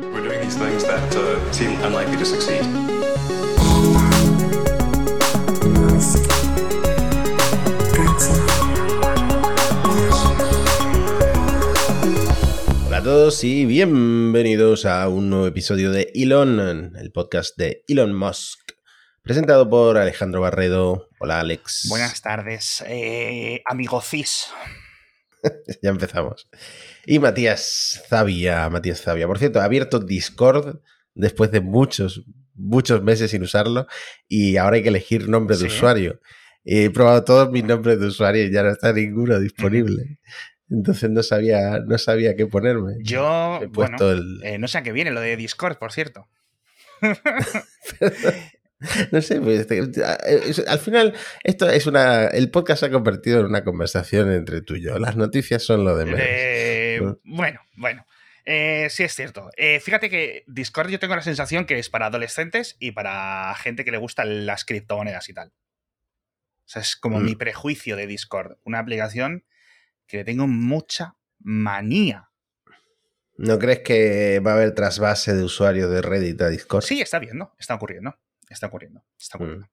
We're doing these things that uh, seem unlikely to succeed. Hola a todos y bienvenidos a un nuevo episodio de Elon, el podcast de Elon Musk, presentado por Alejandro Barredo. Hola Alex. Buenas tardes, eh, amigo Cis. ya empezamos. Y Matías Zavia, Matías Zavia. Por cierto, ha abierto Discord después de muchos, muchos meses sin usarlo y ahora hay que elegir nombre de Sí. usuario. He probado todos mis nombres de usuario y ya no está ninguno disponible. Entonces no sabía, no sabía qué ponerme. Yo, He bueno, puesto el- eh, no sé a qué viene lo de Discord, por cierto. No sé, pues, este, es- al final esto es una. El podcast se ha convertido en una conversación entre tú y yo. Las noticias son lo de menos. Eh, Bueno. bueno, bueno. Eh, sí, es cierto. Eh, fíjate que Discord yo tengo la sensación que es para adolescentes y para gente que le gustan las criptomonedas y tal. O sea, es como Mm. mi prejuicio de Discord. Una aplicación que le tengo mucha manía. ¿No crees que va a haber trasvase de usuarios de Reddit a Discord? Sí, está viendo, está ocurriendo. Está ocurriendo. Está Mm. ocurriendo.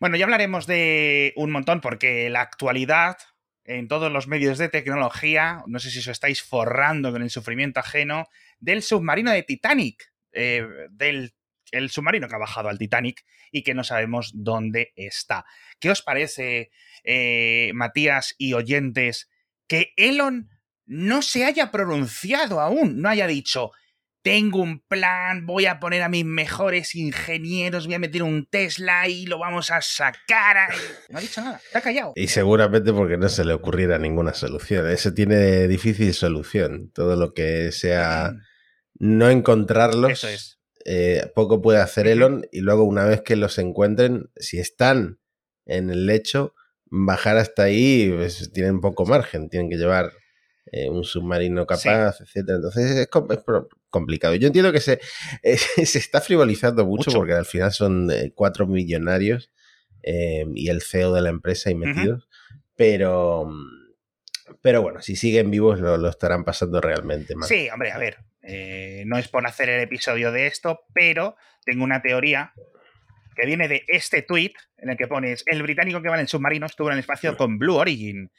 Bueno, ya hablaremos de un montón porque la actualidad en todos los medios de tecnología, no sé si os estáis forrando con el sufrimiento ajeno, del submarino de Titanic, eh, del el submarino que ha bajado al Titanic y que no sabemos dónde está. ¿Qué os parece, eh, Matías y oyentes, que Elon no se haya pronunciado aún, no haya dicho, tengo un plan, voy a poner a mis mejores ingenieros, voy a meter un Tesla y lo vamos a sacar. ahí"? No ha dicho nada, está callado. Y seguramente porque no se le ocurriera ninguna solución. Eso tiene difícil solución. Todo lo que sea no encontrarlos, Mm. Eso es. eh, poco puede hacer. Elon. Y luego, una vez que los encuentren, si están en el lecho, bajar hasta ahí, pues, tienen poco margen. Tienen que llevar eh, un submarino capaz, etcétera. Entonces es, com- es pro- complicado. Yo entiendo que se, eh, se está frivolizando mucho, Mucho. porque al final son eh, cuatro millonarios eh, y el CEO de la empresa ahí metidos. Pero, pero bueno, si siguen vivos lo, lo estarán pasando realmente mal. Sí, hombre, a ver, no es por hacer el episodio de esto, pero tengo una teoría que viene de este tweet en el que pones el británico que va en el submarino estuvo en el espacio con Blue Origin.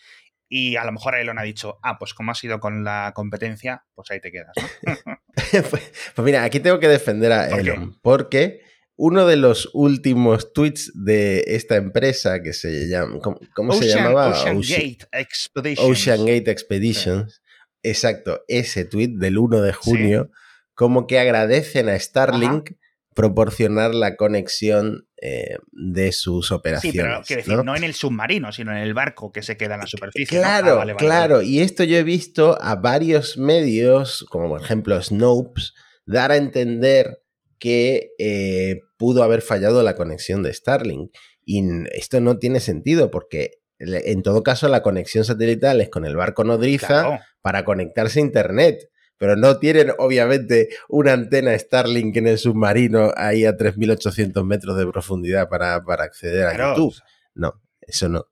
Y a lo mejor Elon ha dicho, ah, pues como ha sido con la competencia, pues ahí te quedas. ¿no? pues, pues mira, aquí tengo que defender a ¿Por qué? Elon, porque uno de los últimos tweets de esta empresa que se llama, ¿cómo, cómo se llamaba? Ocean Ocean- Gate Expeditions. Ocean Gate Expeditions. Exacto, ese tweet del 1 de junio, como que agradecen a Starlink proporcionar la conexión eh, de sus Sí, operaciones. pero quiero decir, ¿no? ¿no? en el submarino, sino en el barco que se queda en la superficie. ¿no? Claro, Ah, vale, vale, claro. vale. Y esto yo he visto a varios medios, como por ejemplo Snopes, dar a entender que eh, pudo haber fallado la conexión de Starlink. Y esto no tiene sentido porque en todo caso la conexión satelital es con el barco nodriza Claro. para conectarse a Internet. Pero no tienen, obviamente, una antena Starlink en el submarino ahí a 3.800 metros de profundidad para, para acceder a Claro. YouTube. No, eso no.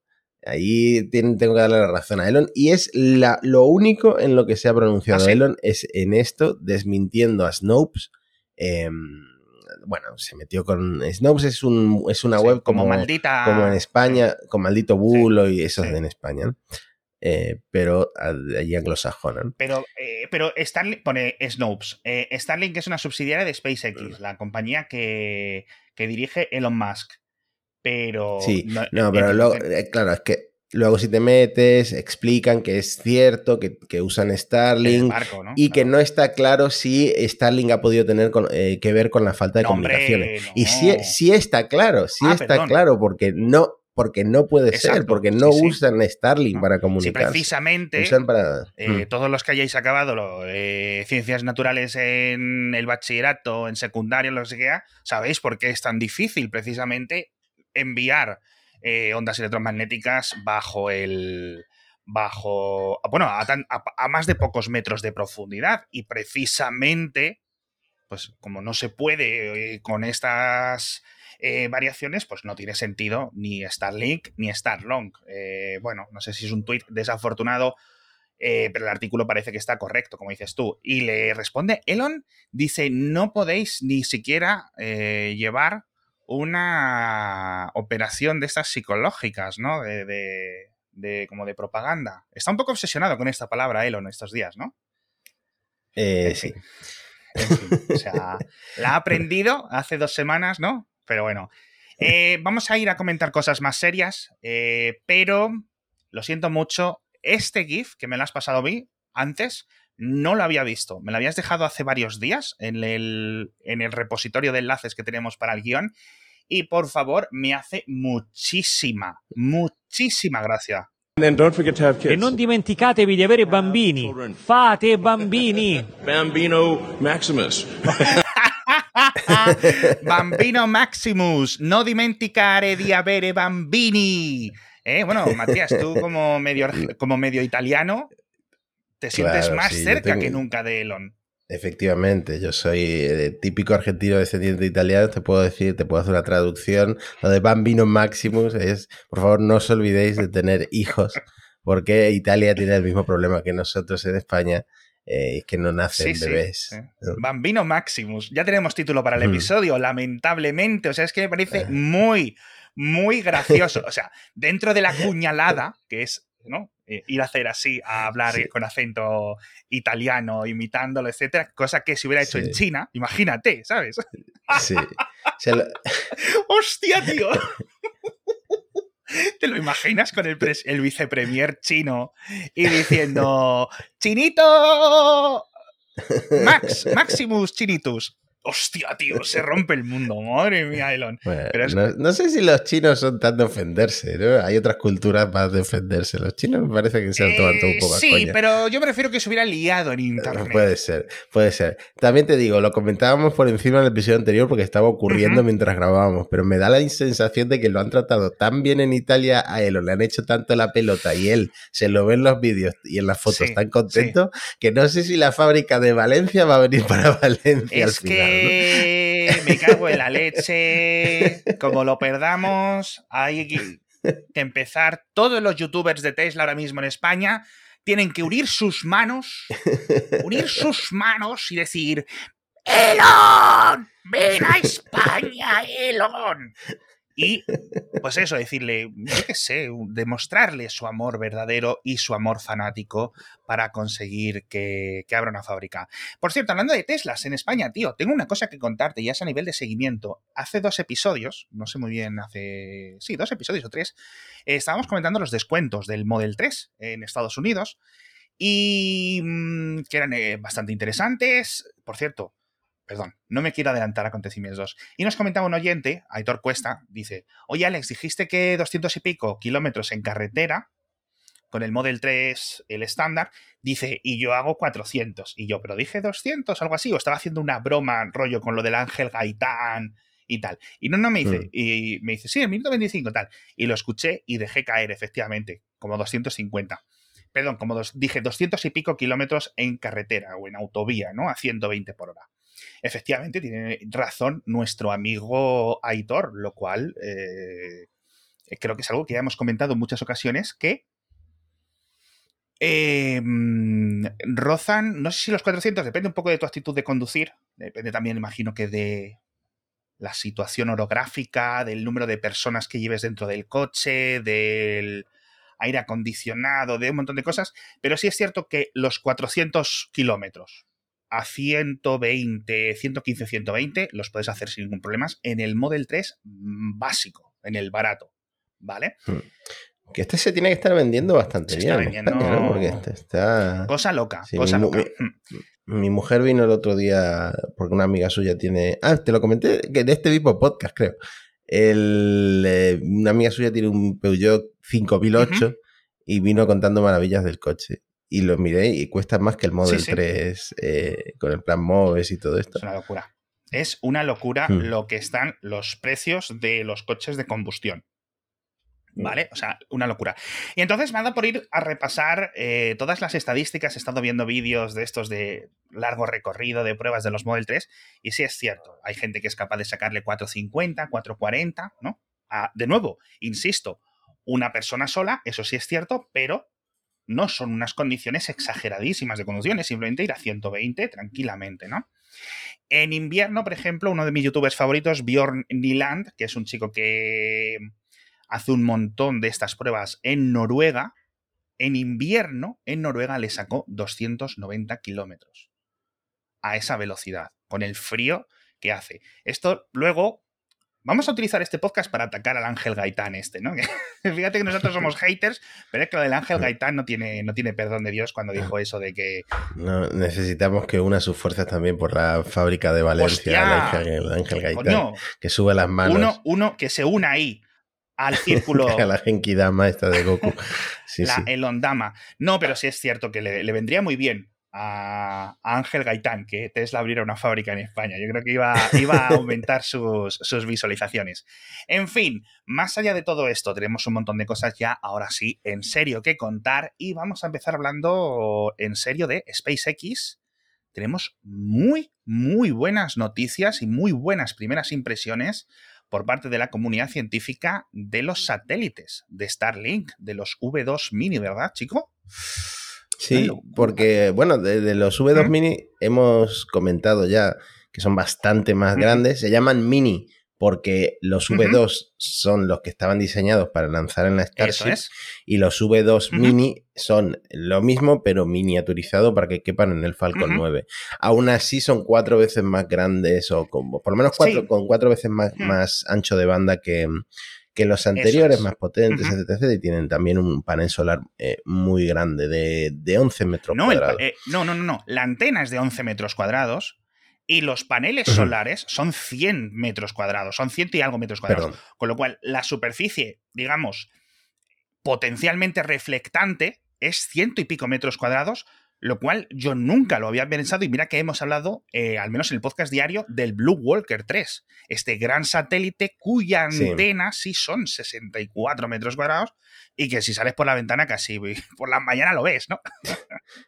Ahí tienen- tengo que darle la razón a Elon. Y es la, lo único en lo que se ha pronunciado ¿Ah, sí? Elon, es en esto, desmintiendo a Snopes. Em, bueno, se metió con... Snopes es, un, es una Sí, web como, como, maldita. como en España, con maldito bulo y eso de en España, ¿no? Eh, pero allí anglosajona. ¿no? Pero, eh, pero Starlink, pone Snopes. Eh, Starlink es una subsidiaria de Mm. SpaceX, la compañía que, que dirige Elon Musk. Pero. Sí, no, No, pero luego, eh, claro, es que luego si te metes, explican que es cierto, que, que usan Starlink barco, ¿no? y que no está claro si Starlink ha podido tener con- eh, que ver con la falta de No, hombre, comunicaciones. no. Y sí, sí está claro, sí Ah, está perdón. claro, porque no, porque no puede ser, porque no sí, sí. usan Starlink No. para Sí, comunicarse. precisamente. Usan para... eh, Mm. Todos los que hayáis acabado lo, eh, ciencias naturales en el bachillerato, en secundaria, lo que sea, sabéis por qué es tan difícil precisamente enviar eh, ondas electromagnéticas bajo el. bajo. bueno, a, tan- a- a más de pocos metros de profundidad. Y precisamente, pues como no se puede eh, con estas eh, variaciones, pues no tiene sentido ni Starlink ni Starlink. Eh, bueno, no sé si es un tuit desafortunado Eh, pero el artículo parece que está correcto, como dices tú. Y le responde Elon, dice, no podéis ni siquiera eh, llevar una operación de estas psicológicas, ¿no? De, de, como de propaganda. Está un poco obsesionado con esta palabra Elon estos días, ¿no? Eh, sí. o sea, la ha aprendido hace dos semanas, ¿no? Pero bueno. vamos a ir a comentar cosas más serias, pero lo siento mucho, este GIF que me lo has pasado a mí antes, no lo había visto. Me lo habías dejado hace varios días en el, en el repositorio de enlaces que tenemos para el guion. Y por favor, me hace muchísima, muchísima gracia. E non dimenticatevi di avere bambini. Fate bambini. Bambino Maximus. Bambino Maximus. No dimenticare di avere bambini. ¿Eh? Bueno, Matías, tú como medio, como medio italiano, te sientes más cerca que nunca de Elon. Efectivamente, yo soy eh, típico argentino descendiente italiano, te puedo decir, te puedo hacer una traducción. Lo de Bambino Maximus es, por favor, no os olvidéis de tener hijos, porque Italia tiene el mismo problema que nosotros en España, eh, que no nacen bebés. Bambino Maximus, ya tenemos título para el mm. episodio, lamentablemente, o sea, es que me parece muy, muy gracioso. O sea, dentro de la cuñalada, que es ¿no? Eh, ir a hacer así, a hablar con acento italiano, imitándolo, etcétera, cosa que si hubiera hecho en China, imagínate, ¿sabes? Sí. ¡Hostia, tío! ¿Te lo imaginas con el, el vicepremier chino y diciendo ¡Chinito! Max, Maximus Chinitus. Hostia, tío, se rompe el mundo. Madre mía, Elon. no, sé si los chinos son tan de ofenderse, ¿no? Hay otras culturas más de ofenderse. Los chinos me parece que se han tomado un poco eh, Sí, pero yo prefiero que se hubiera liado en eh, internet. Puede ser, puede ser. También te digo, lo comentábamos por encima en el episodio anterior porque estaba ocurriendo mientras grabábamos, pero me da la sensación de que lo han tratado tan bien en Italia a Elon, le han hecho tanto la pelota y él se lo ve en los vídeos y en las fotos tan contento que no sé si la fábrica de Valencia va a venir para Valencia al final. Me cago en la leche. Como lo perdamos, hay que empezar. Todos los youtubers de Tesla ahora mismo en España tienen que unir sus manos, unir sus manos y decir: ¡Elon! ¡Ven a España, Elon! Y, pues eso, decirle, yo qué sé, demostrarle su amor verdadero y su amor fanático para conseguir que, abra una fábrica. Por cierto, hablando de Teslas en España, tío, tengo una cosa que contarte, ya es a nivel de seguimiento. Hace dos episodios, no sé muy bien, hace, sí, dos episodios o tres, eh, estábamos comentando los descuentos del Model 3 en Estados Unidos y mm, que eran eh, bastante interesantes. Por cierto, perdón, no me quiero adelantar acontecimientos. Y nos comentaba un oyente, Aitor Cuesta, dice, oye Alex, dijiste que 200 y pico kilómetros en carretera, con el Model 3, el estándar, dice, y yo hago 400. Y yo, pero dije 200, algo así, o estaba haciendo una broma, rollo, con lo del Ángel Gaitán y tal. Y no, no me dice, mm. y me dice, sí, el minuto 25, tal. Y lo escuché y dejé caer, efectivamente, como 250. Perdón, como dos, dije 200 y pico kilómetros en carretera o en autovía, ¿no? A 120 por hora efectivamente tiene razón nuestro amigo Aitor, lo cual eh, creo que es algo que ya hemos comentado en muchas ocasiones, que em, rozan, no sé si los 400, depende un poco de tu actitud de conducir, depende también, imagino que de la situación orográfica, del número de personas que lleves dentro del coche, del aire acondicionado, de un montón de cosas, pero sí es cierto que los 400 kilómetros, a 120, 115, 120, los puedes hacer sin ningún problema en el Model 3 básico, en el barato, ¿vale? Hmm. Que este se tiene que estar vendiendo bastante bien. Porque este está... Cosa loca, cosa mi, loca. Hmm. Mi, mujer vino el otro día, porque una amiga suya tiene... Ah, te lo comenté que de este mismo podcast, creo. El, eh, una amiga suya tiene un Peugeot 5008 y vino contando maravillas del coche y lo miré y cuesta más que el Model 3 eh, con el plan Moves y todo esto. Es una locura. Es una locura hmm. lo que están los precios de los coches de combustión. Hmm. ¿Vale? O sea, una locura. Y entonces me ha dado por ir a repasar eh, todas las estadísticas. He estado viendo vídeos de estos de largo recorrido de pruebas de los Model 3. Y sí es cierto, hay gente que es capaz de sacarle 450, 440, ¿no? de nuevo, insisto, una persona sola, eso sí es cierto, pero no son unas condiciones exageradísimas de conducción, es simplemente ir a 120 tranquilamente, ¿no? En invierno, por ejemplo, uno de mis youtubers favoritos, Bjorn Niland, que es un chico que hace un montón de estas pruebas en Noruega, en invierno, en Noruega le sacó 290 kilómetros a esa velocidad, con el frío que hace. Esto luego Vamos a utilizar este podcast para atacar al Ángel Gaitán este, ¿no? Fíjate que nosotros somos haters, pero es que lo del Ángel Gaitán no tiene, no tiene perdón de Dios cuando dijo eso de que... No, necesitamos que una sus fuerzas también por la fábrica de Valencia, el Ángel, Gaitán, que sube las manos. Uno, uno que se una ahí al círculo. la Genkidama esta de Goku. Sí, la, El Ondama. No, pero sí es cierto que le vendría muy bien a, Ángel Gaitán que Tesla abriera una fábrica en España. Yo creo que iba, iba a aumentar sus, sus, visualizaciones. En fin, más allá de todo esto, tenemos un montón de cosas ya, ahora sí, en serio que contar y vamos a empezar hablando en serio de SpaceX. Tenemos muy, muy buenas noticias y muy buenas primeras impresiones por parte de la comunidad científica de los satélites de Starlink, de los V2 Mini, ¿verdad, chico? Sí, porque, bueno, de, los V2 Mini hemos comentado ya que son bastante más grandes. Se llaman Mini porque los V2 son los que estaban diseñados para lanzar en la Starship y los V2 Mini son lo mismo pero miniaturizado para que quepan en el Falcon 9. Aún así son cuatro veces más grandes o por lo menos cuatro, con cuatro veces más, más ancho de banda que, que los anteriores más potentes, etc., y tienen también un panel solar eh, muy grande, de, de 11 metros cuadrados. Eh, no, no, no, no. La antena es de 11 metros cuadrados y los paneles solares son 100 metros cuadrados, son 100 y algo metros cuadrados. Con lo cual, la superficie, digamos, potencialmente reflectante es ciento y pico metros cuadrados, lo cual yo nunca lo había pensado y mira que hemos hablado, eh, al menos en el podcast diario, del Blue Walker 3, este gran satélite cuya antena sí son 64 metros cuadrados y que si sales por la ventana casi por la mañana lo ves, ¿no?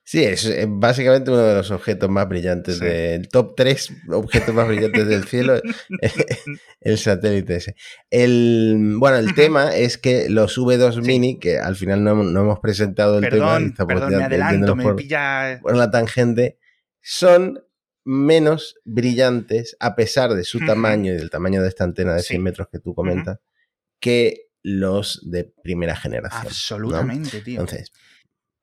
Sí, es básicamente uno de los objetos más brillantes del top 3 objetos más brillantes del cielo, el satélite ese. El, bueno, el tema es que los V2 Mini, que al final no, hemos presentado el tema, perdón, me adelanto, me pilla... por la tangente, son menos brillantes, a pesar de su tamaño y del tamaño de esta antena de 100 metros que tú comentas, que los de primera generación. Absolutamente, tío. Entonces,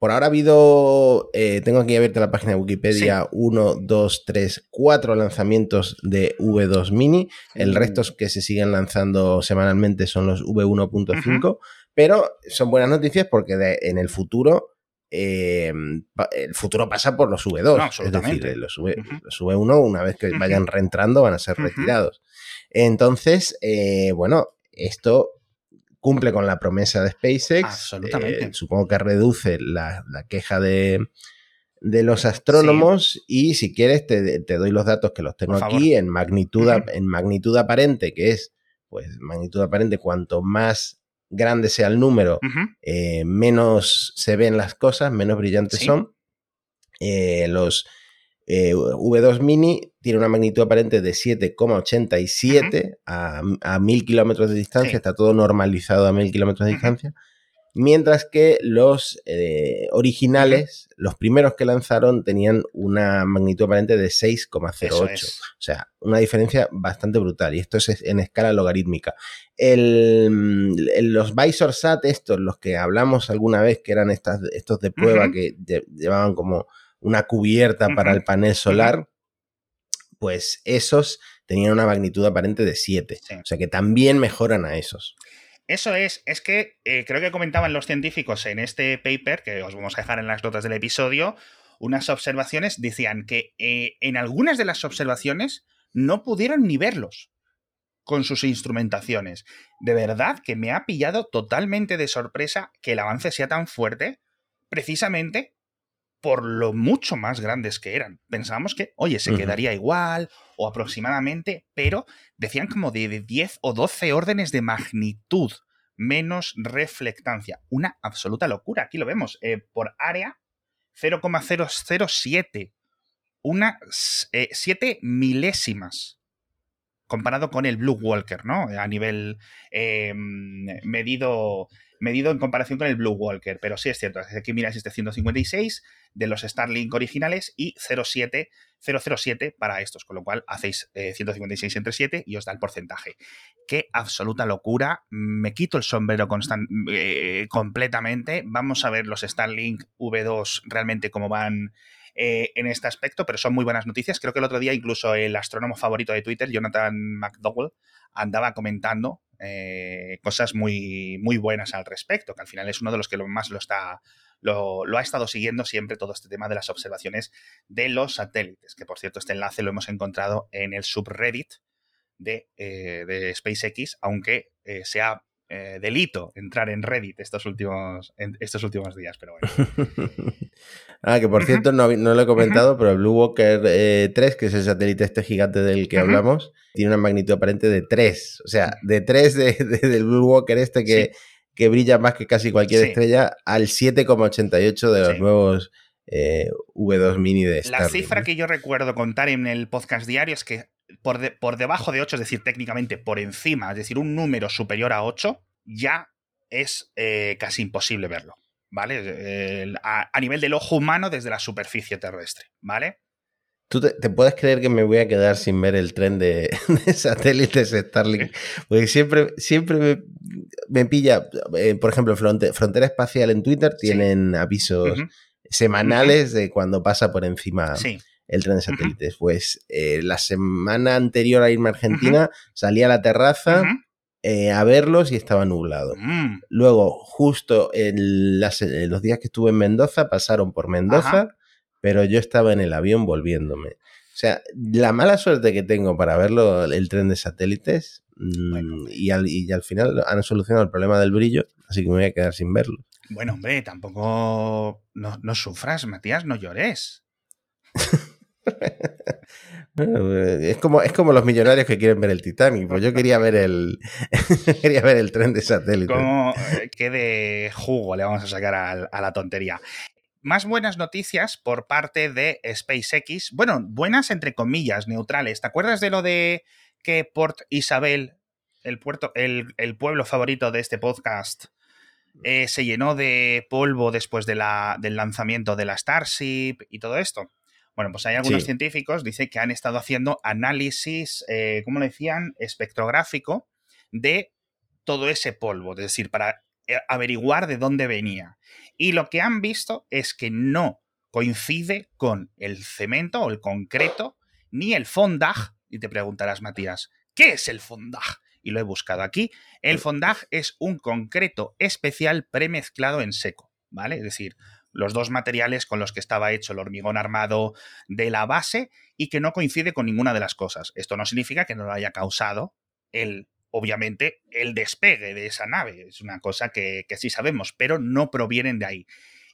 por ahora ha habido, eh, tengo aquí abierta la página de Wikipedia, 1, 2, 3, 4 lanzamientos de V2 Mini. El resto que se siguen lanzando semanalmente son los V1.5, pero son buenas noticias porque en el futuro eh, el futuro pasa por los V2. es decir, los, v, 1 una vez que vayan reentrando, van a ser retirados. Entonces, eh, bueno, esto cumple con la promesa de SpaceX. Absolutamente. Eh, supongo que reduce la, queja de, los astrónomos y si quieres te, doy los datos que los tengo aquí en magnitud, en magnitud aparente, que es, pues, magnitud aparente, cuanto más grande sea el número, eh, menos se ven las cosas, menos brillantes son. Eh, los eh, V2 Mini tiene una magnitud aparente de 7,87 a, a 1000 kilómetros de distancia, está todo normalizado a 1000 kilómetros de distancia. Mientras que los eh, originales, los primeros que lanzaron, tenían una magnitud aparente de 6,08. O sea, una diferencia bastante brutal. Y esto es en escala logarítmica. los Visor Sat, estos, los que hablamos alguna vez, que eran estas, estos de prueba que llevaban como una cubierta para el panel solar, pues esos tenían una magnitud aparente de 7. O sea que también mejoran a esos. Eso es, es que eh, creo que comentaban los científicos en este paper, que os vamos a dejar en las notas del episodio, unas observaciones, decían que eh, en algunas de las observaciones no pudieron ni verlos con sus instrumentaciones. De verdad que me ha pillado totalmente de sorpresa que el avance sea tan fuerte, precisamente por lo mucho más grandes que eran. Pensábamos que, oye, se quedaría igual o aproximadamente, pero decían como de 10 o 12 órdenes de magnitud menos reflectancia. Una absoluta locura. Aquí lo vemos. Eh, por área, 0,007. Una 7 eh, milésimas comparado con el Blue Walker, ¿no? A nivel em, medido, medido en comparación con el Blue Walker. Pero sí es cierto, aquí miráis este 156 de los Starlink originales y 07, 007 para estos, con lo cual hacéis 156 eh, entre 7 y os da el porcentaje. Qué absoluta locura. Me quito el sombrero eh, completamente. Vamos a ver los Starlink V2 realmente cómo van eh, en este aspecto, pero son muy buenas noticias. Creo que el otro día incluso el astrónomo favorito de Twitter, Jonathan McDowell, andaba comentando eh, cosas muy, muy buenas al respecto, que al final es uno de los que más lo está. Lo, ha estado siguiendo siempre todo este tema de las observaciones de los satélites, que por cierto este enlace lo hemos encontrado en el subreddit de, eh, de SpaceX, aunque sea delito entrar en Reddit estos últimos, estos últimos días, pero bueno. Ah, que por cierto, no, lo he comentado, pero el Blue Walker 3, eh, que es el satélite este gigante del que hablamos, tiene una magnitud aparente de 3. O sea, de 3 del Blue Walker este que, que brilla más que casi cualquier estrella, al 7,88 de los nuevos eh, V2 Mini de Starlink. La cifra que yo recuerdo contar en el podcast diario es que por, por debajo de 8, es decir, técnicamente por encima, es decir, un número superior a 8, ya es eh, casi imposible verlo. ¿Vale? a, nivel del ojo humano desde la superficie terrestre, ¿vale? ¿Tú te, puedes creer que me voy a quedar sin ver el tren de, satélites Starlink? Porque siempre, siempre me, pilla, eh, por ejemplo, Frontera Espacial en Twitter tienen avisos semanales de cuando pasa por encima el tren de satélites. Pues eh, la semana anterior a irme a Argentina salí a la terraza eh, a verlos y estaba nublado. Mm. Luego, justo en, los días que estuve en Mendoza, pasaron por Mendoza, pero yo estaba en el avión volviéndome. O sea, la mala suerte que tengo para verlo, el tren de satélites, mm, y, al, y, al, final han solucionado el problema del brillo, así que me voy a quedar sin verlo. Bueno, hombre, tampoco no, no sufras, Matías, no llores. es como, es como los millonarios que quieren ver el Titanic. Pues yo quería ver el, quería ver el tren de satélite. Como eh, qué de jugo le vamos a sacar a, la tontería. Más buenas noticias por parte de SpaceX. Bueno, buenas entre comillas, neutrales. ¿Te acuerdas de lo de que Port Isabel, el, puerto, el, pueblo favorito de este podcast, eh, se llenó de polvo después del lanzamiento de la Starship y todo esto? Bueno, pues hay algunos científicos, dice que han estado haciendo análisis, eh, ¿cómo le decían? Espectrográfico de todo ese polvo, es decir, para eh, averiguar de dónde venía. Y lo que han visto es que no coincide con el cemento o el concreto, ni el fondage. Y te preguntarás, Matías, ¿qué es el fondage? Y lo he buscado aquí. El fondage es un concreto especial premezclado en seco, ¿vale? Es decir, los dos materiales con los que estaba hecho el hormigón armado de la base y que no coincide con ninguna de las cosas. Esto no significa que no lo haya causado el, obviamente, el despegue de esa nave. Es una cosa que, que sí sabemos, pero no provienen de ahí.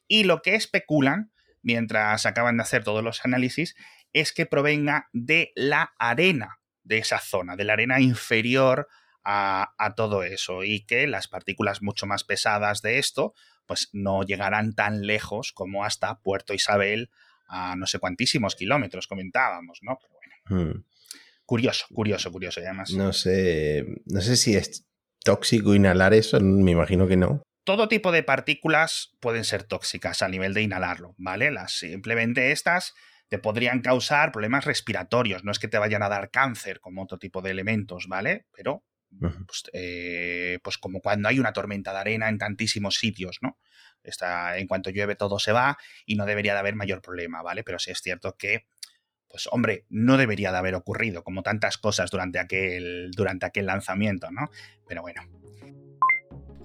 Y lo que especulan, mientras acaban de hacer todos los análisis, es que provenga de la arena de esa zona, de la arena inferior a, a todo eso, y que las partículas mucho más pesadas de esto pues no llegarán tan lejos como hasta Puerto Isabel a no sé cuantísimos kilómetros, comentábamos, ¿no? Pero bueno. Hmm. Curioso, curioso, curioso. Y además. No sé. No sé si es tóxico inhalar eso, me imagino que no. Todo tipo de partículas pueden ser tóxicas a nivel de inhalarlo, ¿vale? Las, simplemente estas te podrían causar problemas respiratorios. No es que te vayan a dar cáncer como otro tipo de elementos, ¿vale? Pero pues, eh, pues, como cuando hay una tormenta de arena en tantísimos sitios, ¿no? Está, en cuanto llueve todo se va y no debería de haber mayor problema, ¿vale? Pero sí es cierto que, pues hombre, no debería de haber ocurrido, como tantas cosas durante aquel, durante aquel lanzamiento, ¿no? Pero bueno.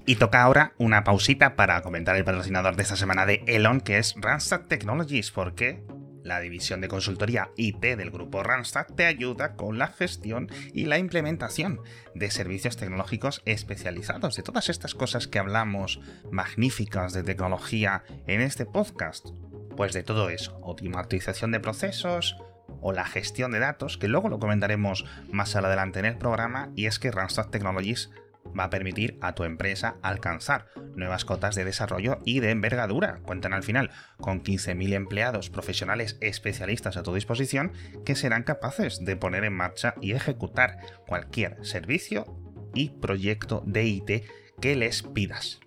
Y toca ahora una pausita para comentar el patrocinador de esta semana de Elon, que es Randstad Technologies, porque la división de consultoría IT del grupo Randstad te ayuda con la gestión y la implementación de servicios tecnológicos especializados, de todas estas cosas que hablamos magníficas de tecnología en este podcast. Pues de todo eso, automatización de procesos o la gestión de datos, que luego lo comentaremos más adelante en el programa, y es que Randstad Technologies va a permitir a tu empresa alcanzar nuevas cotas de desarrollo y de envergadura. Cuentan al final con 15.000 empleados profesionales especialistas a tu disposición que serán capaces de poner en marcha y ejecutar cualquier servicio y proyecto de IT que les pidas.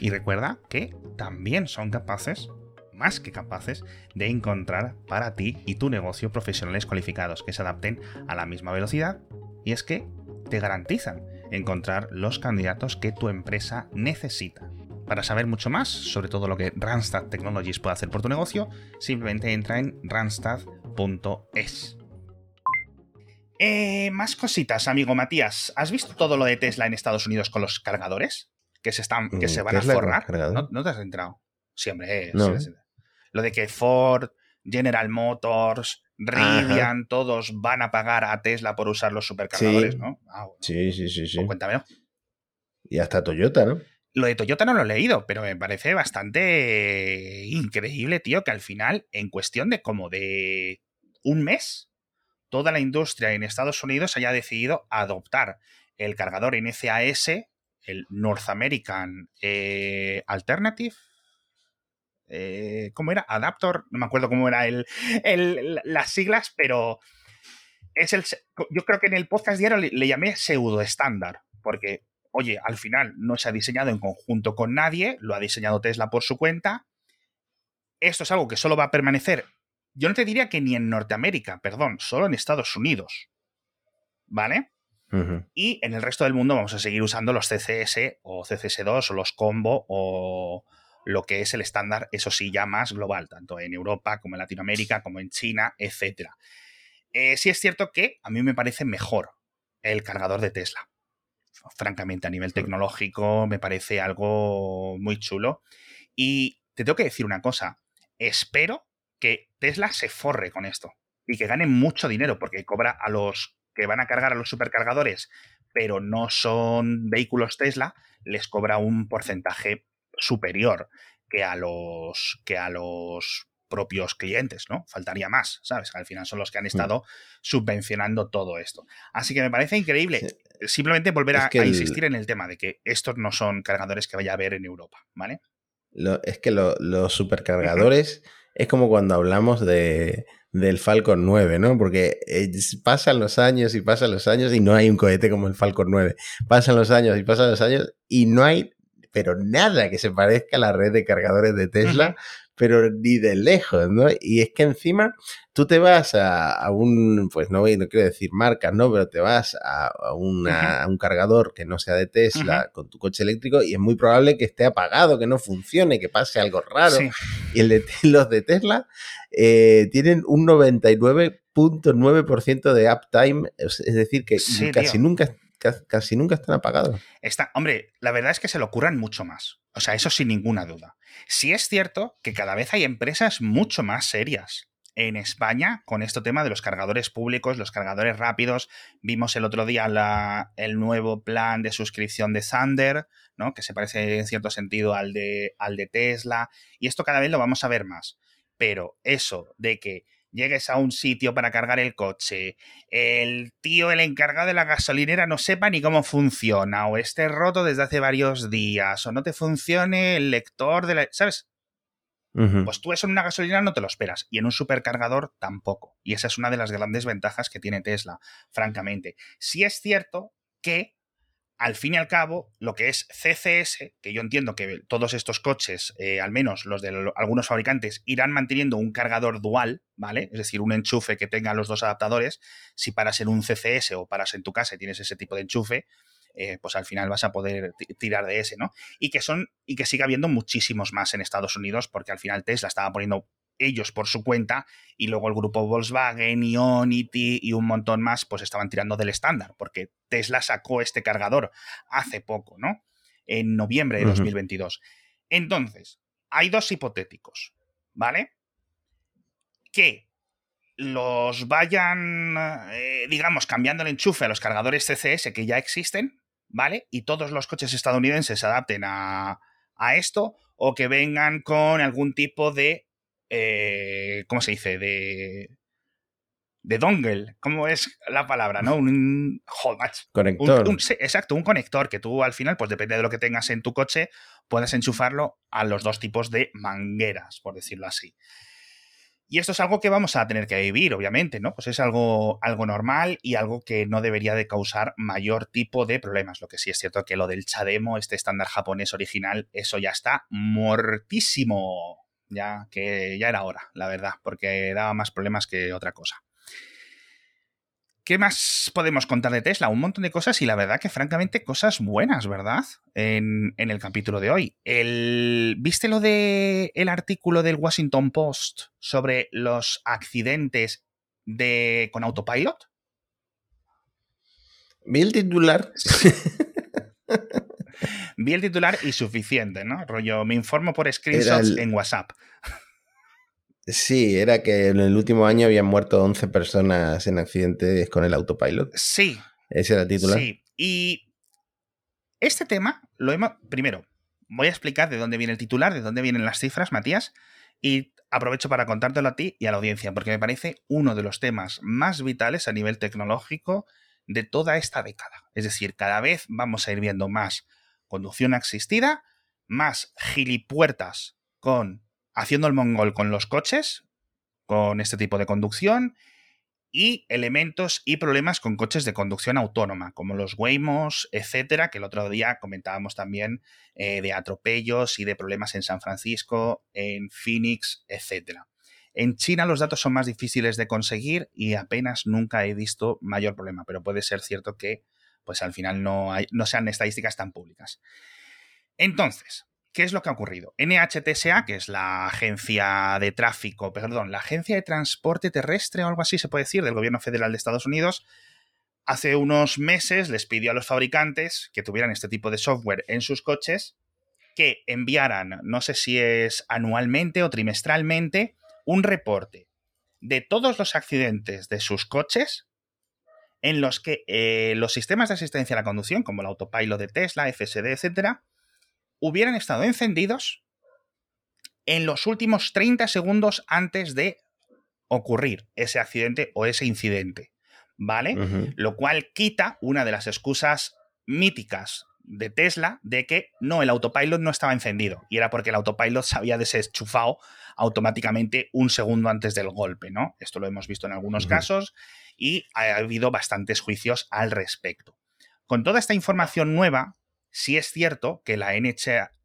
Y recuerda que también son capaces más que capaces de encontrar para ti y tu negocio profesionales cualificados que se adapten a la misma velocidad y es que te garantizan encontrar los candidatos que tu empresa necesita. Para saber mucho más sobre todo lo que Randstad Technologies puede hacer por tu negocio, simplemente entra en randstad.es. Eh, más cositas, amigo Matías. ¿Has visto todo lo de Tesla en Estados Unidos con los cargadores? Que se, están, que se van a forrar. ¿No, te has entrado? Siempre, Lo de que Ford, General Motors, Rivian, todos van a pagar a Tesla por usar los supercargadores, ¿no? Ah, sí, sí, sí, sí. Pues cuéntame. Y hasta Toyota, ¿no? Lo de Toyota no lo he leído, pero me parece bastante increíble, tío, que al final, en cuestión de como de un mes, toda la industria en Estados Unidos haya decidido adoptar el cargador NCAS, el North American eh, Alternative, eh, ¿cómo era? Adaptor, no me acuerdo cómo era el, las siglas, pero es el, yo creo que en el podcast diario le, llamé pseudo estándar, porque, oye, al final no se ha diseñado en conjunto con nadie, lo ha diseñado Tesla por su cuenta. Esto es algo que solo va a permanecer, yo no te diría que ni en Norteamérica, perdón, solo en Estados Unidos. ¿Vale? Y en el resto del mundo vamos a seguir usando los CCS o CCS2 o los Combo o, lo que es el estándar, eso sí, ya más global, tanto en Europa como en Latinoamérica, como en China, etc. Eh, sí es cierto que a mí me parece mejor el cargador de Tesla. Francamente, a nivel tecnológico me parece algo muy chulo. Y te tengo que decir una cosa, espero que Tesla se forre con esto y que gane mucho dinero porque cobra a los que van a cargar a los supercargadores, pero no son vehículos Tesla, les cobra un porcentaje superior que a los que a los propios clientes, ¿no? Faltaría más, ¿sabes? Al final son los que han mm. estado subvencionando todo esto. Así que me parece increíble simplemente volver a, insistir en el tema de que estos no son cargadores que vaya a haber en Europa, ¿vale? es que los supercargadores es como cuando hablamos de, del Falcon 9, ¿no? Porque eh, pasan los años y pasan los años y no hay un cohete como el Falcon 9. Pasan los años y pasan los años y no hay pero nada que se parezca a la red de cargadores de Tesla, pero ni de lejos, ¿no? Y es que encima tú te vas a, un, pues no, no quiero decir marcas, ¿no? Pero te vas a, un cargador que no sea de Tesla con tu coche eléctrico y es muy probable que esté apagado, que no funcione, que pase algo raro. Y el de, los de Tesla eh, tienen un 99.9% de uptime, es decir, que casi nunca casi nunca están apagados. Está, hombre, la verdad es que se lo curran mucho más. O sea, eso sin ninguna duda. Sí es cierto que cada vez hay empresas mucho más serias. En España, con este tema de los cargadores públicos, los cargadores rápidos, vimos el otro día la, el nuevo plan de suscripción de Thunder, ¿no? que se parece en cierto sentido al de, al de Tesla, y esto cada vez lo vamos a ver más. Pero eso de que llegues a un sitio para cargar el coche, el tío, el encargado de la gasolinera no sepa ni cómo funciona, o esté roto desde hace varios días, o no te funcione el lector de la... ¿Sabes? Pues tú eso en una gasolinera no te lo esperas, y en un supercargador tampoco. Y esa es una de las grandes ventajas que tiene Tesla, francamente. Si es cierto que al fin y al cabo, lo que es CCS, que yo entiendo que todos estos coches, eh, al menos los de algunos fabricantes, irán manteniendo un cargador dual, ¿vale? Es decir, un enchufe que tenga los dos adaptadores. Si paras en un CCS o paras en tu casa tienes ese tipo de enchufe, eh, pues al final vas a poder tirar de ese, ¿no? Y que son, y que siga habiendo muchísimos más en Estados Unidos, porque al final Tesla estaba poniendo ellos por su cuenta y luego el grupo Volkswagen, Ionity y un montón más pues estaban tirando del estándar porque Tesla sacó este cargador hace poco, ¿no? En noviembre de 2022. Entonces, hay dos hipotéticos, ¿vale? Que los vayan, eh, digamos, cambiando el enchufe a los cargadores CCS que ya existen, ¿vale? Y todos los coches estadounidenses se adapten a, a esto o que vengan con algún tipo de eh, ¿cómo se dice? De de dongle, ¿cómo es la palabra? ¿No? Un conector. exacto, un conector que tú al final, pues depende de lo que tengas en tu coche, puedes enchufarlo a los dos tipos de mangueras, por decirlo así. Y esto es algo que vamos a tener que vivir, obviamente, ¿no? Pues es algo, algo normal y algo que no debería de causar mayor tipo de problemas. Lo que sí es cierto que lo del Chademo, este estándar japonés original, eso ya está mortísimo. Ya que ya era hora, la verdad, porque daba más problemas que otra cosa. ¿Qué más podemos contar de Tesla? Un montón de cosas y la verdad que francamente cosas buenas, ¿verdad? En, el capítulo de hoy. El, ¿Viste lo del el artículo del Washington Post sobre los accidentes de, con autopilot? Vi el titular. Vi el titular y suficiente, ¿no? Rollo, me informo por screenshots en WhatsApp. Sí, era que en el último año habían muerto 11 personas en accidentes con el autopilot. Sí. Ese era el titular. Sí. Y este tema lo hemos. Primero, voy a explicar de dónde viene el titular, de dónde vienen las cifras, Matías, y aprovecho para contártelo a ti y a la audiencia, porque me parece uno de los temas más vitales a nivel tecnológico de toda esta década. Es decir, cada vez vamos a ir viendo más conducción asistida, más gilipuertas con haciendo el mongol con los coches, con este tipo de conducción, y elementos y problemas con coches de conducción autónoma, como los Waymos, etcétera, que el otro día comentábamos también eh, de atropellos y de problemas en San Francisco, en Phoenix, etcétera. En China los datos son más difíciles de conseguir y apenas nunca he visto mayor problema, pero puede ser cierto que pues al final no, hay, no sean estadísticas tan públicas. Entonces, ¿Qué es lo que ha ocurrido? NHTSA, que es la agencia de tráfico, perdón, la agencia de transporte terrestre o algo así se puede decir, del gobierno federal de Estados Unidos, hace unos meses les pidió a los fabricantes que tuvieran este tipo de software en sus coches que enviaran, no sé si es anualmente o trimestralmente, un reporte de todos los accidentes de sus coches en los que eh, los sistemas de asistencia a la conducción, como el autopilot de Tesla, FSD, etcétera, hubieran estado encendidos en los últimos 30 segundos antes de ocurrir ese accidente o ese incidente. ¿Vale? Lo cual quita una de las excusas míticas de Tesla de que no, el autopilot no estaba encendido y era porque el autopilot se había desenchufado automáticamente un segundo antes del golpe, ¿no? Esto lo hemos visto en algunos casos y ha habido bastantes juicios al respecto. Con toda esta información nueva, sí es cierto que la,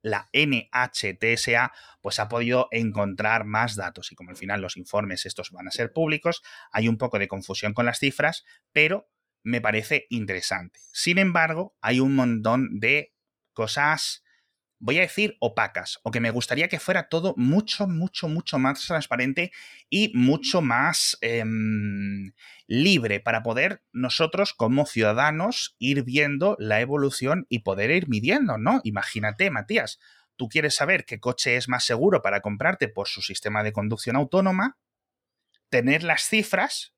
la NHTSA pues, ha podido encontrar más datos y como al final los informes estos van a ser públicos, hay un poco de confusión con las cifras, pero me parece interesante. Sin embargo, hay un montón de cosas voy a decir opacas, o que me gustaría que fuera todo mucho, mucho, mucho más transparente y mucho más em, libre para poder nosotros como ciudadanos ir viendo la evolución y poder ir midiendo, ¿no? Imagínate, Matías, tú quieres saber qué coche es más seguro para comprarte por su sistema de conducción autónoma, tener las cifras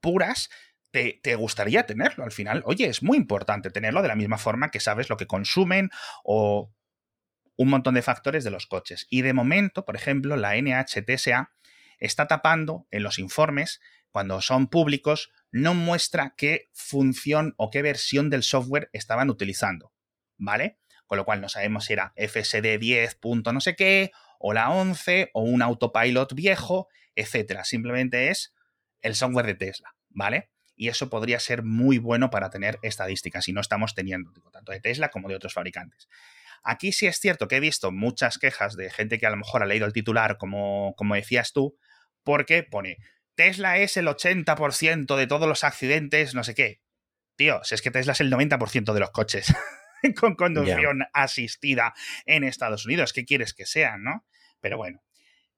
puras te, te, gustaría tenerlo al final. Oye, es muy importante tenerlo de la misma forma que sabes lo que consumen o un montón de factores de los coches. Y de momento, por ejemplo, la NHTSA está tapando en los informes, cuando son públicos, no muestra qué función o qué versión del software estaban utilizando. ¿Vale? Con lo cual no sabemos si era FSD 10. no sé qué, o la 11, o un autopilot viejo, etcétera. Simplemente es el software de Tesla, ¿vale? Y eso podría ser muy bueno para tener estadísticas, y no estamos teniendo, tanto de Tesla como de otros fabricantes. Aquí sí es cierto que he visto muchas quejas de gente que a lo mejor ha leído el titular, como, como decías tú, porque pone, Tesla es el 80% de todos los accidentes, no sé qué. Tío, si es que Tesla es el 90% de los coches con conducción asistida en Estados Unidos, ¿qué quieres que sean, no? Pero bueno,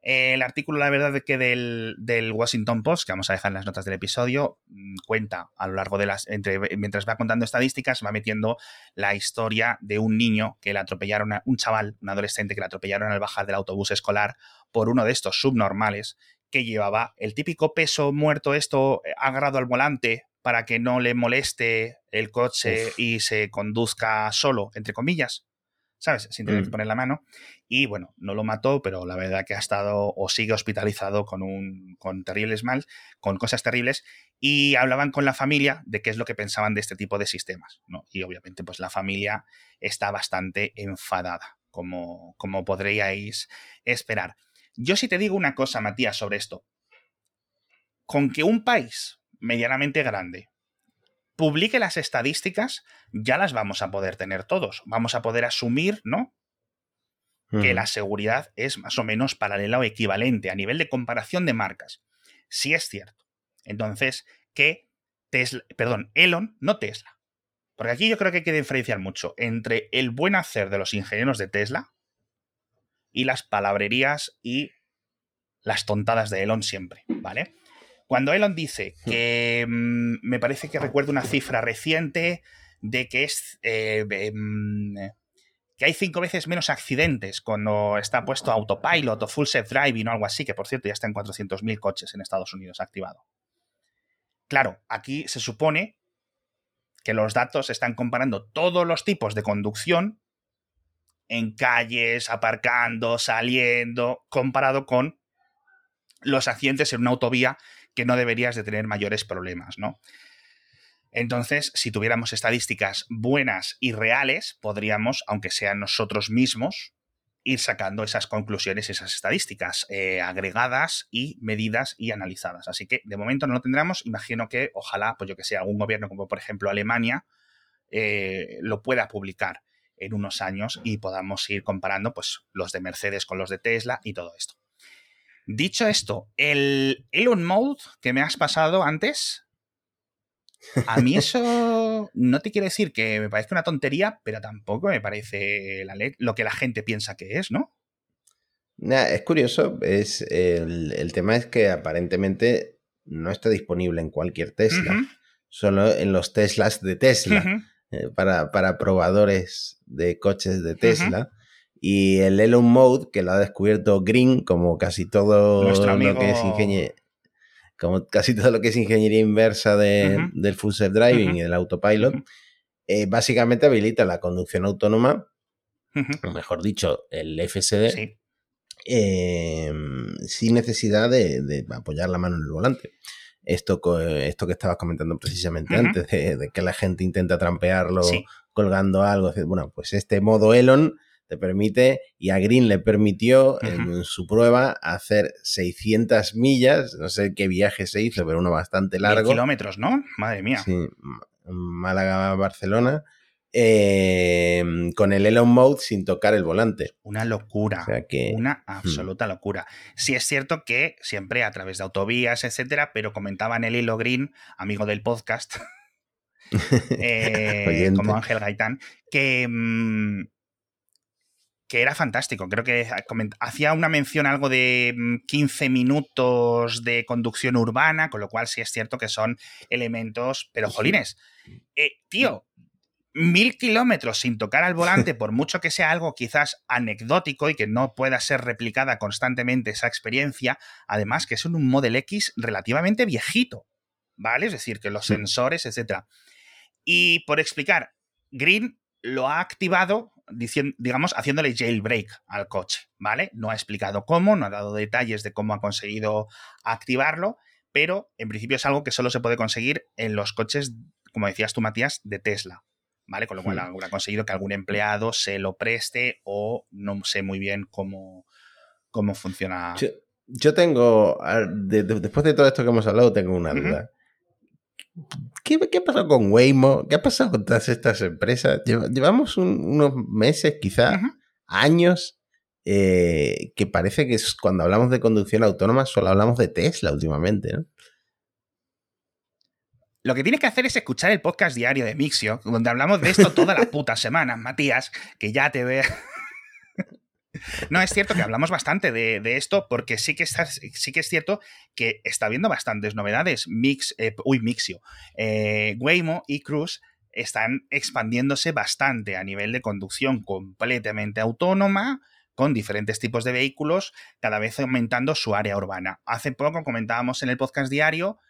el artículo, la verdad, que del, del, Washington Post, que vamos a dejar en las notas del episodio, mm, cuenta a lo largo de las. Entre, mientras va contando estadísticas, va metiendo la historia de un niño que le atropellaron, a, un chaval, un adolescente que le atropellaron al bajar del autobús escolar por uno de estos subnormales que llevaba el típico peso muerto, esto eh, agarrado al volante para que no le moleste el coche y se conduzca solo, entre comillas. ¿Sabes? Sin tener que Mm. poner la mano. Y bueno, no lo mató, pero la verdad que ha estado o sigue hospitalizado con, un, con terribles mal, con cosas terribles. Y hablaban con la familia de qué es lo que pensaban de este tipo de sistemas, ¿no? Y obviamente, pues la familia está bastante enfadada, como, como podríais esperar. Yo sí te digo una cosa, Matías, sobre esto. Con que un país medianamente grande publique las estadísticas, ya las vamos a poder tener todos. Vamos a poder asumir, ¿no? Que la seguridad es más o menos paralela o equivalente a nivel de comparación de marcas. Sí es cierto. Entonces, que Tesla, perdón, Elon, no Tesla. Porque aquí yo creo que hay que diferenciar mucho entre el buen hacer de los ingenieros de Tesla y las palabrerías y las tontadas de Elon siempre, ¿vale? Cuando Elon dice que mm, me parece que recuerdo una cifra reciente de que es eh, em, que hay cinco veces menos accidentes cuando está puesto autopilot o full self driving o algo así, que por cierto ya está en 400.000 coches en Estados Unidos activado. Claro, aquí se supone que los datos están comparando todos los tipos de conducción en calles, aparcando, saliendo, comparado con los accidentes en una autovía que no deberías de tener mayores problemas, ¿no? Entonces, si tuviéramos estadísticas buenas y reales, podríamos, aunque sean nosotros mismos, ir sacando esas conclusiones, esas estadísticas eh, agregadas y medidas y analizadas. Así que de momento no lo tendremos. Imagino que ojalá, pues yo que sé, algún gobierno como por ejemplo Alemania eh, lo pueda publicar en unos años y podamos ir comparando pues los de Mercedes con los de Tesla y todo esto. Dicho esto, el Elon Mode que me has pasado antes, a mí eso no te quiere decir que me parezca una tontería, pero tampoco me parece la lo que la gente piensa que es, ¿no? Nah, es curioso, es el, el tema es que aparentemente no está disponible en cualquier Tesla, solo en los Teslas de Tesla, eh, para, para probadores de coches de Tesla. Y el Elon Mode, que lo ha descubierto Green, como casi todo Nuestro amigo- lo que es ingeniería. Como casi todo lo que es ingeniería inversa de- del full self driving y del autopilot, eh, básicamente habilita la conducción autónoma, o mejor dicho, el FSD, Sí. eh, sin necesidad de, de apoyar la mano en el volante. Esto, esto que estabas comentando precisamente antes, de, de que la gente intenta trampearlo Sí. colgando algo. Bueno, pues este modo Elon te permite, y a Green le permitió en su prueba hacer 600 millas, no sé qué viaje se hizo, pero uno bastante largo. kilómetros, ¿no? Madre mía. Sí, Málaga-Barcelona, eh, con el Elon Mode sin tocar el volante. Una locura. O sea que... Una absoluta locura. Sí es cierto que siempre a través de autovías, etcétera, pero comentaban el Hilo Green, amigo del podcast, eh, como Ángel Gaitán, que, mm, que era fantástico. Creo que hacía una mención algo de mm, 15 minutos de conducción urbana, con lo cual sí es cierto que son elementos, pero jolines, eh, tío, mil kilómetros sin tocar al volante, por mucho que sea algo quizás anecdótico y que no pueda ser replicada constantemente esa experiencia, además que es un Model X relativamente viejito, ¿vale? Es decir, que los sensores, etcétera. Y por explicar, Green lo ha activado, dicien- digamos, haciéndole jailbreak al coche, ¿vale? No ha explicado cómo, no ha dado detalles de cómo ha conseguido activarlo, pero en principio es algo que solo se puede conseguir en los coches, como decías tú, Matías, de Tesla, ¿vale? Con lo cual Hmm. habrá conseguido que algún empleado se lo preste o no sé muy bien cómo, cómo funciona. Yo, yo tengo, a- de- de- después de todo esto que hemos hablado, tengo una duda. ¿Qué, qué ha pasado con Waymo? ¿Qué ha pasado con todas estas empresas? Lleva- Llevamos un- unos meses, quizá Ujú. años, eh, que parece que es cuando hablamos de conducción autónoma solo hablamos de Tesla últimamente, ¿no? Lo que tienes que hacer es escuchar el podcast diario de Mixio, donde hablamos de esto toda la puta semana, Matías, que ya te ve. No, es cierto que hablamos bastante de, esto porque sí que, está, sí que es cierto que está habiendo bastantes novedades. Mix, eh, uy, Mixio. Eh, Waymo y Cruise están expandiéndose bastante a nivel de conducción completamente autónoma, con diferentes tipos de vehículos, cada vez aumentando su área urbana. Hace poco comentábamos en el podcast diario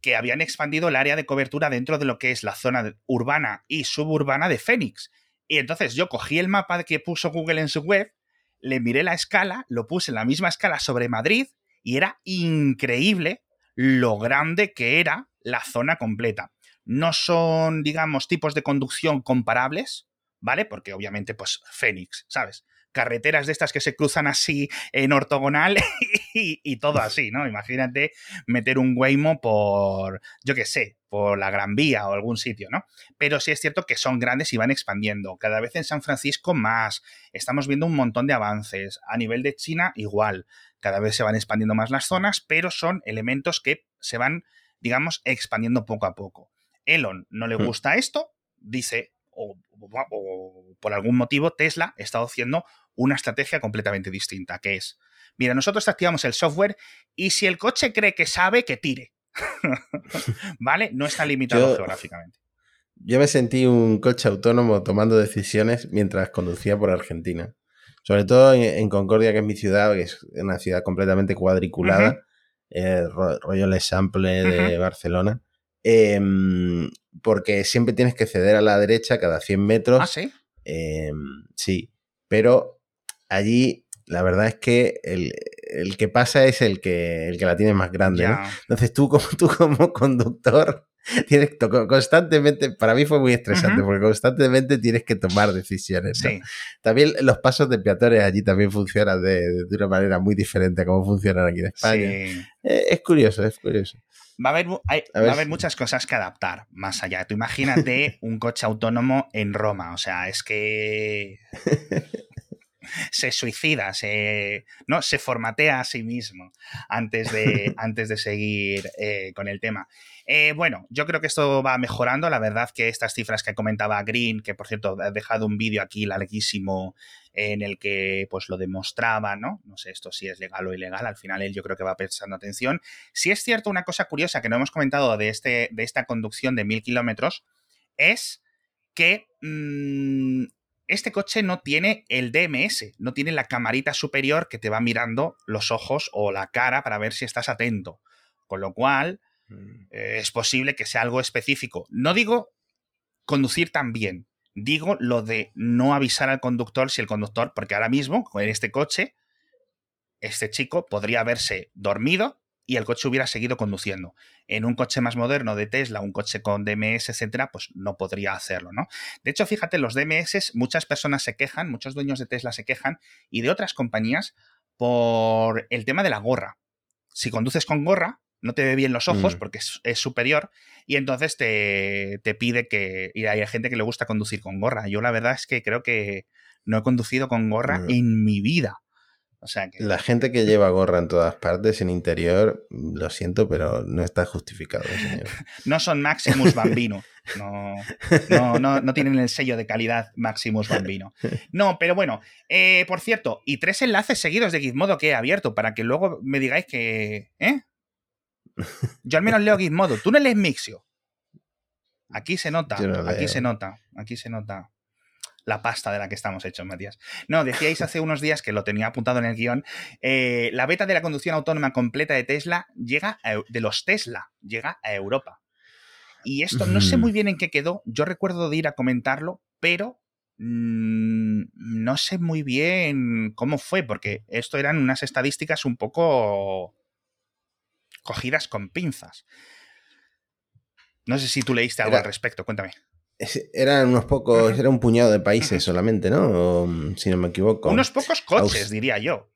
que habían expandido el área de cobertura dentro de lo que es la zona urbana y suburbana de Phoenix. Y entonces yo cogí el mapa que puso Google en su web, le miré la escala, lo puse en la misma escala sobre Madrid y era increíble lo grande que era la zona completa. No son, digamos, tipos de conducción comparables, ¿vale? Porque obviamente, pues, Fénix, ¿sabes? carreteras de estas que se cruzan así en ortogonal y, todo así, ¿no? Imagínate meter un Waymo por, yo qué sé, por la Gran Vía o algún sitio, ¿no? Pero sí es cierto que son grandes y van expandiendo. Cada vez en San Francisco más. Estamos viendo un montón de avances. A nivel de China, igual. Cada vez se van expandiendo más las zonas, pero son elementos que se van, digamos, expandiendo poco a poco. Elon no le hmm. gusta esto, dice, o, por algún motivo Tesla está haciendo una estrategia completamente distinta, que es, mira, nosotros activamos el software y si el coche cree que sabe, que tire. ¿Vale? No está limitado geográficamente. Yo me sentí un coche autónomo tomando decisiones mientras conducía por Argentina. Sobre todo en, Concordia, que es mi ciudad, que es una ciudad completamente cuadriculada, eh, rollo Le Sample de Barcelona. Em, porque siempre tienes que ceder a la derecha cada 100 metros. Ah, sí. Em, sí, pero allí la verdad es que el, que pasa es el que, el que la tiene más grande. Entonces tú como, tú como conductor tienes constantemente, para mí fue muy estresante porque constantemente tienes que tomar decisiones. También los pasos de peatones allí también funcionan de, una manera muy diferente a cómo funcionan aquí en España. Eh, es curioso, es curioso. Va a, haber, va a haber muchas cosas que adaptar más allá. Tú imagínate un coche autónomo en Roma. O sea, es que se suicida, se, ¿no? se formatea a sí mismo antes de, antes de seguir eh, con el tema. Eh, bueno, yo creo que esto va mejorando. La verdad que estas cifras que comentaba Green, que por cierto ha dejado un vídeo aquí larguísimo en el que pues lo demostraba, ¿no? No sé esto si es legal o ilegal, al final él yo creo que va prestando atención. Si es cierto, una cosa curiosa que no hemos comentado de, este, de esta conducción de mil kilómetros es que mm, este coche no tiene el DMS, no tiene la camarita superior que te va mirando los ojos o la cara para ver si estás atento. Con lo cual, mm. eh, es posible que sea algo específico. No digo conducir tan bien, digo lo de no avisar al conductor si el conductor, porque ahora mismo, con este coche, este chico podría haberse dormido y el coche hubiera seguido conduciendo. En un coche más moderno de Tesla, un coche con DMS, etcétera, pues no podría hacerlo, ¿no? De hecho, fíjate, los DMS, muchas personas se quejan, muchos dueños de Tesla se quejan y de otras compañías por el tema de la gorra. Si conduces con gorra, no te ve bien los ojos mm. porque es, superior y entonces te, te, pide que... Y hay gente que le gusta conducir con gorra. Yo la verdad es que creo que no he conducido con gorra mm. en mi vida. La gente que lleva gorra en todas partes, en interior, lo siento, pero no está justificado, señor. no son Maximus Bambino. No, no, no, tienen el sello de calidad Maximus Bambino. No, pero bueno, eh, por cierto, y tres enlaces seguidos de Gizmodo que he abierto para que luego me digáis que... ¿Eh? Yo al menos leo Gizmodo. Tú no lees Mixio. Aquí se nota, aquí se nota, aquí se nota la pasta de la que estamos hechos, Matías. No, decíais hace unos días que lo tenía apuntado en el guion. Eh, la beta de la conducción autónoma completa de Tesla llega de los Tesla, llega a Europa. Y esto no sé muy bien en qué quedó. Yo recuerdo de ir a comentarlo, pero mm, no sé muy bien cómo fue, porque esto eran unas estadísticas un poco cogidas con pinzas. No sé si tú leíste algo al respecto, cuéntame. Eran unos pocos, era un puñado de países solamente, ¿no? Mm, si no me equivoco. Unos pocos coches, diría yo.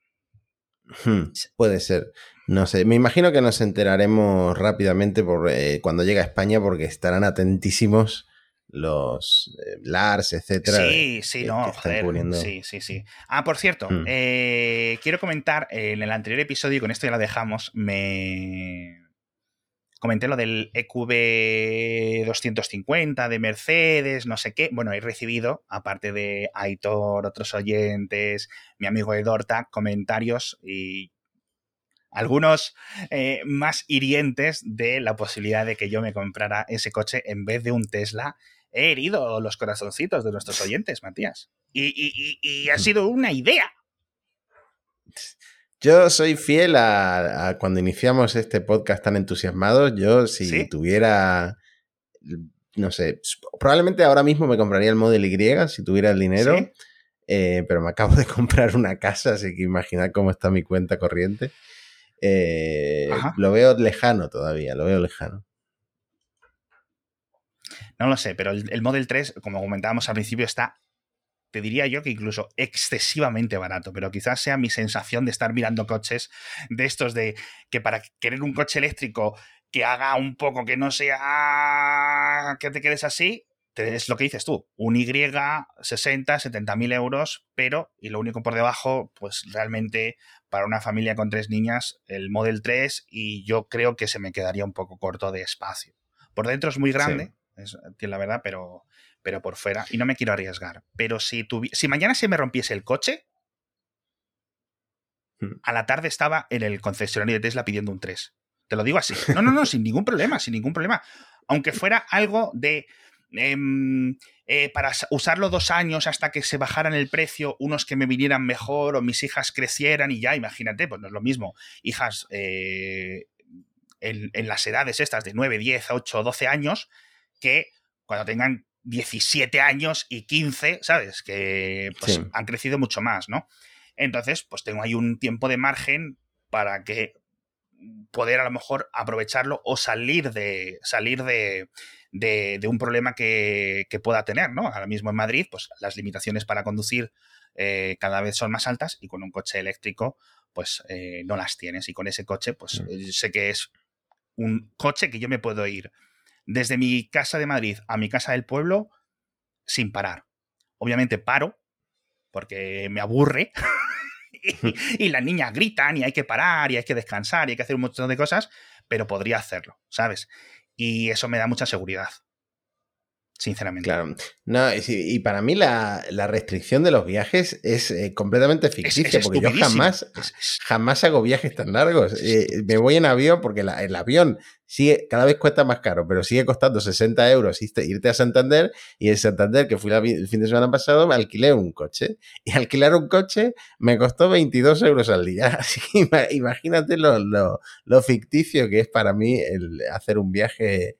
Hmm, puede ser. No sé, me imagino que nos enteraremos rápidamente por, eh, cuando llegue a España porque estarán atentísimos los eh, Lars, etcétera. Sí, sí, no, joder. Sí, sí, sí. Ah, por cierto, hmm. eh, quiero comentar en el anterior episodio, y con esto ya lo dejamos, me comenté lo del EQB 250 de Mercedes, no sé qué. Bueno, he recibido, aparte de Aitor, otros oyentes, mi amigo Edorta, comentarios y algunos eh, más hirientes de la posibilidad de que yo me comprara ese coche en vez de un Tesla. He herido los corazoncitos de nuestros oyentes, Matías. y ha mm. sido una idea. Yo soy fiel a, cuando iniciamos este podcast tan entusiasmados. Yo, si tuviera no sé, probablemente ahora mismo me compraría el Model Y si tuviera el dinero, eh, pero me acabo de comprar una casa, así que imaginad cómo está mi cuenta corriente. Eh, lo veo lejano todavía, lo veo lejano. No lo sé, pero el, el Model 3, como comentábamos al principio, está te diría yo que incluso excesivamente barato, pero quizás sea mi sensación de estar mirando coches de estos de que para querer un coche eléctrico que haga un poco que no sea que te quedes así, es lo que dices tú, un Y 60, 70 mil euros, pero, y lo único por debajo, pues realmente para una familia con tres niñas, el Model 3, y yo creo que se me quedaría un poco corto de espacio. Por dentro es muy grande, es, la verdad, pero, pero por fuera, y no me quiero arriesgar. Pero si, si mañana se me rompiese el coche, hmm. a la tarde estaba en el concesionario de Tesla pidiendo un 3. Te lo digo así. No, no, no, sin ningún problema, sin ningún problema. Aunque fuera algo de... Em, eh, para usarlo dos años hasta que se bajaran el precio, unos que me vinieran mejor o mis hijas crecieran y ya, imagínate, pues no es lo mismo. Hijas eh, en, en, las edades estas de 9, 10, 8, 12 años, que cuando tengan 17 años y 15, ¿sabes? Que pues, han crecido mucho más, ¿no? Entonces, pues tengo ahí un tiempo de margen para que poder a lo mejor aprovecharlo o salir de salir de, de, un problema que, que, pueda tener, ¿no? Ahora mismo en Madrid, pues las limitaciones para conducir eh, cada vez son más altas y con un coche eléctrico, pues eh, no las tienes. Y con ese coche, pues mm. sé que es un coche que yo me puedo ir desde mi casa de Madrid a mi casa del pueblo sin parar. Obviamente paro porque me aburre y, las niñas gritan y hay que parar y hay que descansar y hay que hacer un montón de cosas, pero podría hacerlo, ¿sabes? Y eso me da mucha seguridad sinceramente. Claro. No, y, para mí la, restricción de los viajes es eh, completamente ficticia, porque yo jamás, jamás hago viajes tan largos. Eh, me voy en avión porque el avión sigue, cada vez cuesta más caro, pero sigue costando 60 euros irte, a Santander y en Santander, que fui el fin de semana pasado, me alquilé un coche. Y alquilar un coche me costó 22 euros al día. Así que imagínate lo, lo ficticio que es para mí el hacer un viaje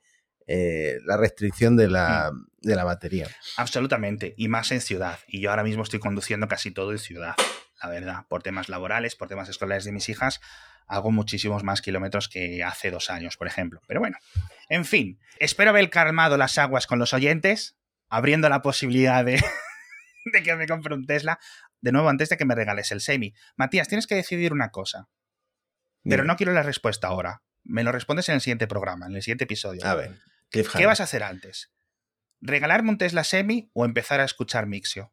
eh, la restricción de la, mm. de la batería. Absolutamente, y más en ciudad. Y yo ahora mismo estoy conduciendo casi todo en ciudad, la verdad, por temas laborales, por temas escolares de mis hijas, hago muchísimos más kilómetros que hace dos años, por ejemplo. Pero bueno, en fin, espero haber calmado las aguas con los oyentes, abriendo la posibilidad de, de que me compre un Tesla. De nuevo, antes de que me regales el semi. Matías, tienes que decidir una cosa. Pero no quiero la respuesta ahora. Me lo respondes en el siguiente programa, en el siguiente episodio. A ver. ¿Qué vas a hacer antes? ¿Regalarme un Tesla Semi o empezar a escuchar Mixio?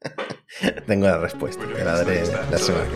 Tengo la respuesta. Te la daré la semana